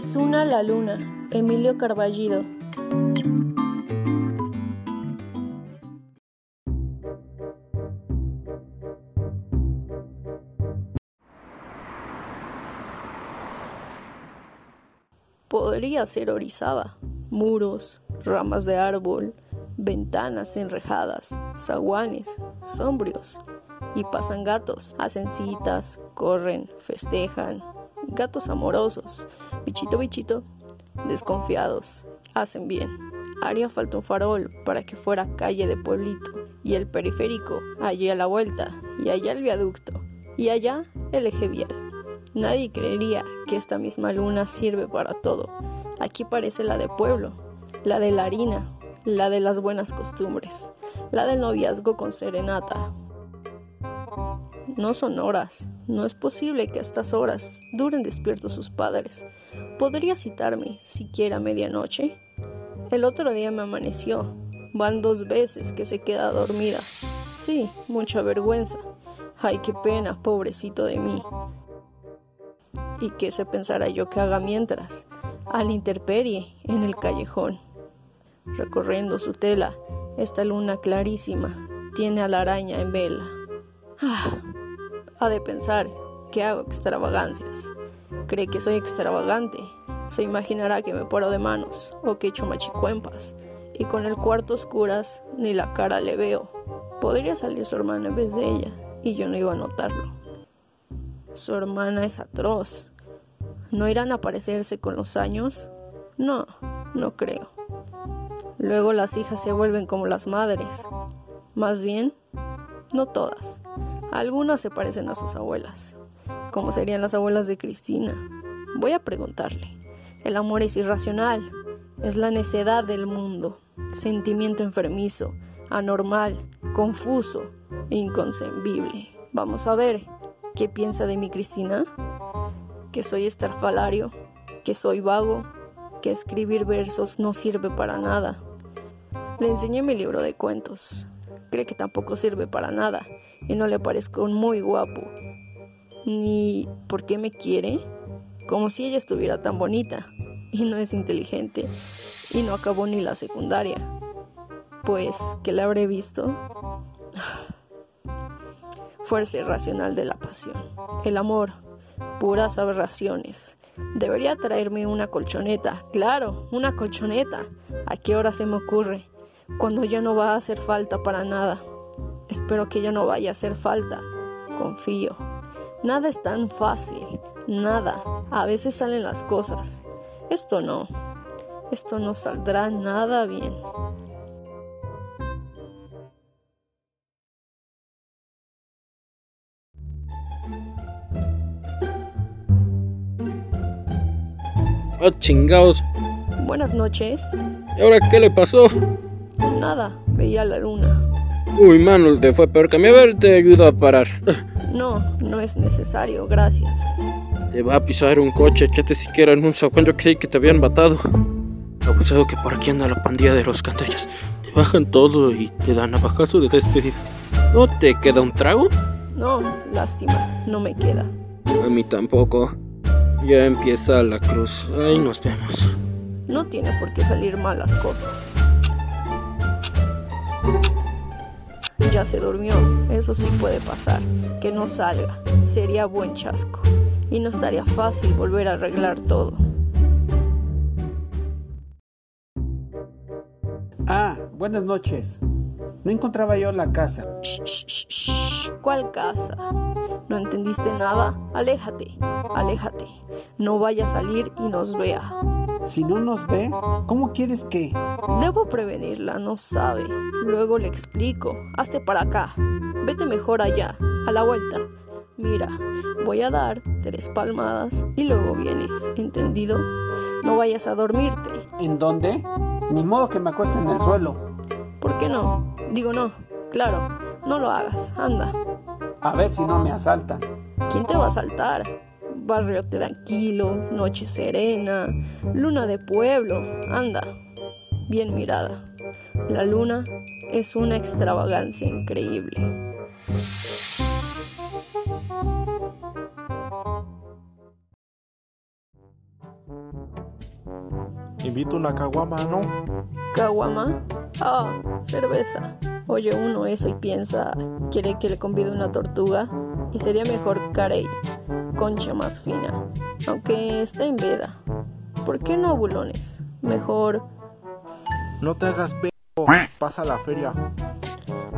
Es una la luna, Emilio Carballido. Podría ser Orizaba, muros, ramas de árbol, ventanas enrejadas, zaguanes, sombrios. Y pasan gatos, hacen citas, corren, festejan, gatos amorosos, bichito bichito, desconfiados, hacen bien. Haría falta un farol para que fuera calle de pueblito, y el periférico, allí a la vuelta, y allá el viaducto, y allá el eje vial. Nadie creería que esta misma luna sirve para todo. Aquí parece la de pueblo, la de la harina, la de las buenas costumbres, la del noviazgo con serenata. No son horas, no es posible que a estas horas duren despiertos sus padres. ¿Podría citarme siquiera a medianoche? El otro día me amaneció. Van dos veces que se queda dormida. Sí, mucha vergüenza. Ay, qué pena, pobrecito de mí. ¿Y qué se pensará yo que haga mientras? A la intemperie, en el callejón. Recorriendo su tela, esta luna clarísima tiene a la araña en vela. Ah, ha de pensar que hago extravagancias. Cree que soy extravagante. Se imaginará que me paro de manos o que echo machicuempas. Y con el cuarto oscuras ni la cara le veo. Podría salir su hermana en vez de ella y yo no iba a notarlo. Su hermana es atroz. ¿No irán a parecerse con los años? No, no creo. Luego las hijas se vuelven como las madres. Más bien, no todas. Algunas se parecen a sus abuelas, como serían las abuelas de Cristina. Voy a preguntarle. El amor es irracional, es la necedad del mundo, sentimiento enfermizo, anormal, confuso inconcebible. Vamos a ver, ¿qué piensa de mi Cristina? Que soy estrafalario, que soy vago, que escribir versos no sirve para nada. Le enseñé mi libro de cuentos. Cree que tampoco sirve para nada y no le parezco muy guapo. Ni por qué me quiere, como si ella estuviera tan bonita y no es inteligente y no acabó ni la secundaria. Pues, ¿qué le habré visto? Fuerza irracional de la pasión. El amor, puras aberraciones. Debería traerme una colchoneta. Claro, una colchoneta. ¿A qué hora se me ocurre? Cuando ya no va a hacer falta para nada. Espero que ya no vaya a hacer falta. Confío. Nada es tan fácil. Nada. A veces salen las cosas. Esto no. Esto no saldrá nada bien. ¡Ah, chingados! Buenas noches. ¿Y ahora qué le pasó? Nada, veía la luna. Uy, mano, te fue peor que a mí. A ver, te ayudo a parar. No, no es necesario, gracias. Te va a pisar un coche, échate siquiera en un sacón. Yo creí que te habían matado. Abusado que por aquí anda la pandilla de los cantallas. Te bajan todo y te dan abajazo de despedida. ¿No te queda un trago? No, lástima, no me queda. A mí tampoco. Ya empieza la cruz. Ahí nos vemos. No tiene por qué salir mal las cosas. Ya se durmió, eso sí puede pasar. Que no salga, sería buen chasco. Y no estaría fácil volver a arreglar todo. Ah, buenas noches. No encontraba yo la casa. Shh, shh, shh, shh. ¿Cuál casa? ¿No entendiste nada? Aléjate, aléjate. No vaya a salir y nos vea. Si no nos ve, ¿cómo quieres que? Debo prevenirla, no sabe. Luego le explico. Hazte para acá. Vete mejor allá, a la vuelta. Mira, voy a dar tres palmadas y luego vienes, ¿entendido? No vayas a dormirte. ¿En dónde? Ni modo que me acueste en el suelo. ¿Por qué no? Digo no. Claro, no lo hagas. Anda. A ver si no me asaltan. ¿Quién te va a saltar? Barrio tranquilo, noche serena, luna de pueblo. Anda. Bien mirada. La luna es una extravagancia increíble. Invito una caguama, ¿no? ¿Caguama? Ah, cerveza. Oye uno eso y piensa, quiere que le convide una tortuga y sería mejor carey, concha más fina, aunque está en veda. ¿Por qué no bulones? Mejor No te hagas p... Pasa a la feria.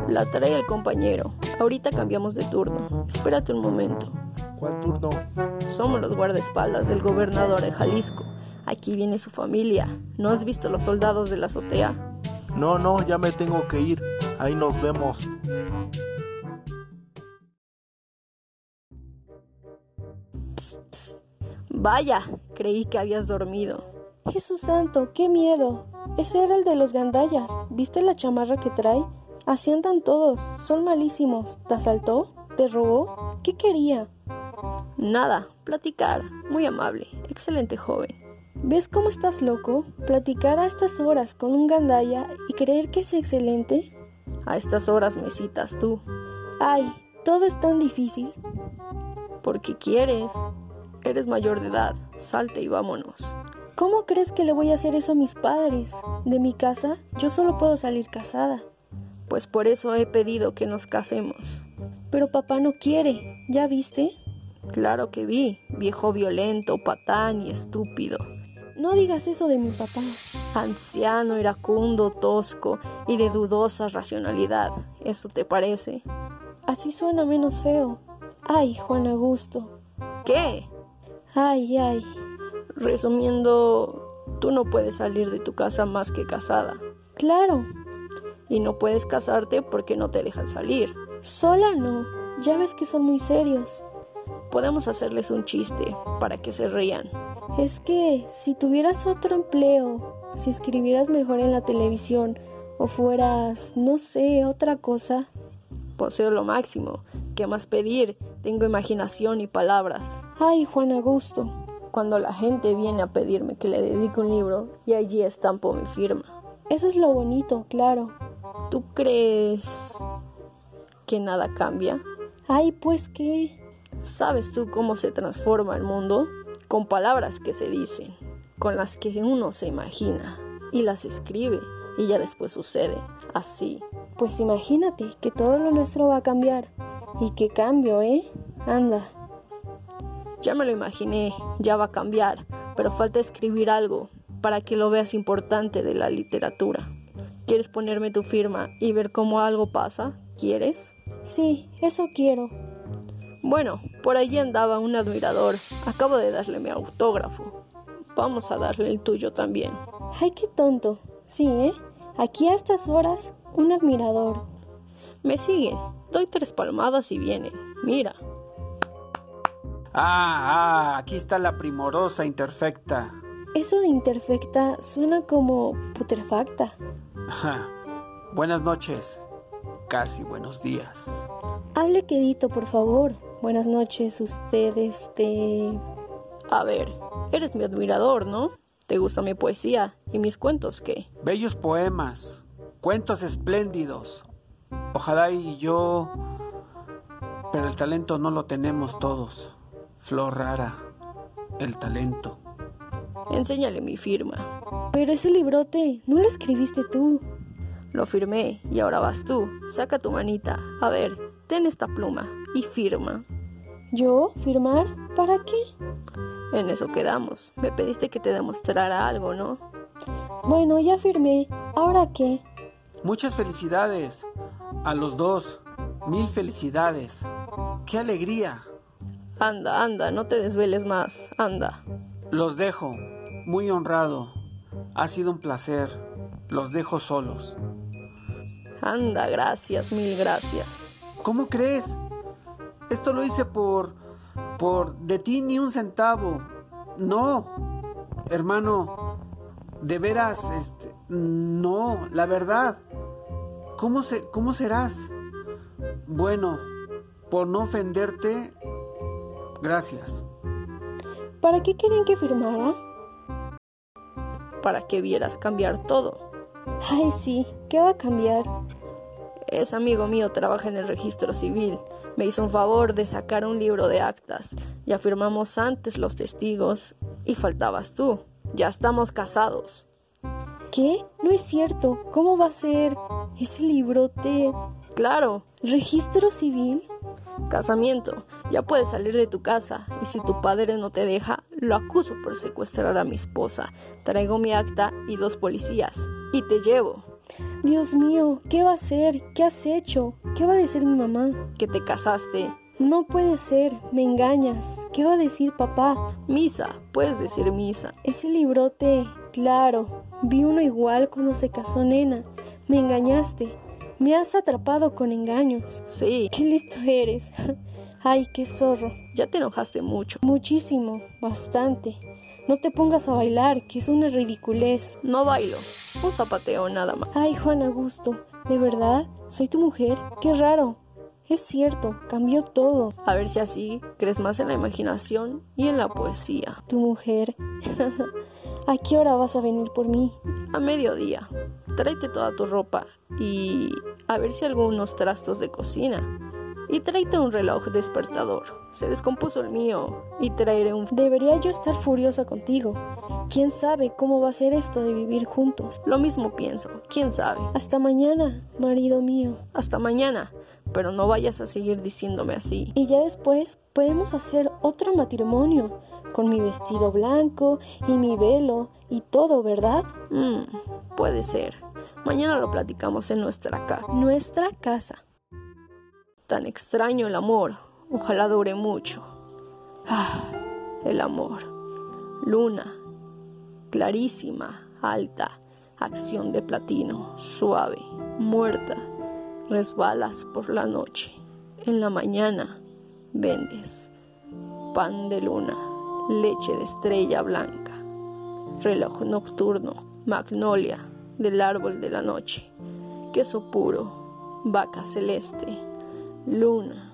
la trae el compañero. Ahorita cambiamos de turno. Espérate un momento. ¿Cuál turno? Somos los guardaespaldas del gobernador de Jalisco. Aquí viene su familia. ¿No has visto los soldados de la azotea? No, no, ya me tengo que ir. Ahí nos vemos. Vaya, creí que habías dormido. Jesús santo, qué miedo. Ese era el de los gandallas. ¿Viste la chamarra que trae? Así andan todos. Son malísimos. ¿Te asaltó? ¿Te robó? ¿Qué quería? Nada, platicar. Muy amable. Excelente joven. ¿Ves cómo estás loco? Platicar a estas horas con un gandalla y creer que es excelente. A estas horas me citas tú. Ay, todo es tan difícil. Porque quieres. Eres mayor de edad. Salte y vámonos. ¿Cómo crees que le voy a hacer eso a mis padres? De mi casa, yo solo puedo salir casada. Pues por eso he pedido que nos casemos. Pero papá no quiere. ¿Ya viste? Claro que vi. Viejo violento, patán y estúpido. No digas eso de mi papá. Anciano, iracundo, tosco y de dudosa racionalidad. ¿Eso te parece? Así suena menos feo. Ay, Juan Augusto. ¿Qué? Ay, ay. Resumiendo, tú no puedes salir de tu casa más que casada. Claro. Y no puedes casarte porque no te dejan salir. Sola no. Ya ves que son muy serios. Podemos hacerles un chiste para que se rían. Es que si tuvieras otro empleo, si escribieras mejor en la televisión o fueras, no sé, otra cosa. Poseo lo máximo. ¿Qué más pedir? Tengo imaginación y palabras. Ay, Juan Augusto. Cuando la gente viene a pedirme que le dedique un libro y allí estampo mi firma. Eso es lo bonito, claro. ¿Tú crees que nada cambia? Ay, pues qué. ¿Sabes tú cómo se transforma el mundo? Con palabras que se dicen, con las que uno se imagina y las escribe y ya después sucede, así. Pues imagínate que todo lo nuestro va a cambiar. ¿Y qué cambio, eh? Anda. Ya me lo imaginé, ya va a cambiar, pero falta escribir algo para que lo veas importante de la literatura. ¿Quieres ponerme tu firma y ver cómo algo pasa? ¿Quieres? Sí, eso quiero. Bueno, por allí andaba un admirador. Acabo de darle mi autógrafo. Vamos a darle el tuyo también. Ay, qué tonto. Sí, ¿eh? Aquí a estas horas, un admirador. Me siguen. Doy tres palmadas y vienen. Mira. Ah, ah, aquí está la primorosa interfecta. Eso de imperfecta suena como putrefacta. Ajá. Buenas noches. Casi buenos días. Hable quedito, por favor. Buenas noches, usted, este... A ver, eres mi admirador, ¿no? ¿Te gusta mi poesía? ¿Y mis cuentos qué? Bellos poemas, cuentos espléndidos. Ojalá y yo... Pero el talento no lo tenemos todos. Flor rara, el talento. Enséñale mi firma. Pero ese librote, no lo escribiste tú. Lo firmé y ahora vas tú. Saca tu manita. A ver, ten esta pluma y firma. ¿Yo? ¿Firmar? ¿Para qué? En eso quedamos. Me pediste que te demostrara algo, ¿no? Bueno, ya firmé. ¿Ahora qué? Muchas felicidades a los dos. Mil felicidades. ¡Qué alegría! Anda, anda, no te desveles más. Anda. Los dejo. Muy honrado. Ha sido un placer. Los dejo solos. Anda, gracias, mil gracias. ¿Cómo crees? Esto lo hice por... por... de ti ni un centavo. No. Hermano, de veras, este... No, la verdad. ¿Cómo, se, ¿Cómo serás? Bueno, por no ofenderte, gracias. ¿Para qué querían que firmara? Para que vieras cambiar todo. Ay, sí, ¿qué va a cambiar? Es amigo mío, trabaja en el registro civil. Me hizo un favor de sacar un libro de actas. Ya firmamos antes los testigos y faltabas tú. Ya estamos casados. ¿Qué? No es cierto. ¿Cómo va a ser? Ese librote. Claro. ¿Registro civil? Casamiento. Ya puedes salir de tu casa. Y si tu padre no te deja, lo acuso por secuestrar a mi esposa. Traigo mi acta y dos policías. Y te llevo. Dios mío, ¿qué va a hacer? ¿Qué has hecho? ¿Qué va a decir mi mamá? Que te casaste. No puede ser, me engañas. ¿Qué va a decir papá? Misa, puedes decir misa. Ese librote, claro. Vi uno igual cuando se casó nena. Me engañaste. Me has atrapado con engaños. Sí. Qué listo eres. Ay, qué zorro. Ya te enojaste mucho. Muchísimo, bastante. No te pongas a bailar, que es una ridiculez. No bailo, un zapateo nada más. Ay, Juan Augusto, ¿de verdad? ¿Soy tu mujer? Qué raro. Es cierto, cambió todo. A ver si así crees más en la imaginación y en la poesía. ¿Tu mujer? ¿A qué hora vas a venir por mí? A mediodía. Tráete toda tu ropa y a ver si algunos trastos de cocina. Y tráete un reloj despertador. Se descompuso el mío y traeré un... Debería yo estar furiosa contigo. ¿Quién sabe cómo va a ser esto de vivir juntos? Lo mismo pienso. ¿Quién sabe? Hasta mañana, marido mío. Hasta mañana. Pero no vayas a seguir diciéndome así. Y ya después podemos hacer otro matrimonio. Con mi vestido blanco y mi velo y todo, ¿verdad? Mm, puede ser. Mañana lo platicamos en nuestra casa. Nuestra casa. Tan extraño el amor. Ojalá dure mucho. Ah, el amor. Luna. Clarísima, alta. Acción de platino. Suave. Muerta. Resbalas por la noche. En la mañana vendes. Pan de luna. Leche de estrella blanca. Reloj nocturno. Magnolia. Del árbol de la noche. Queso puro. Vaca celeste luna,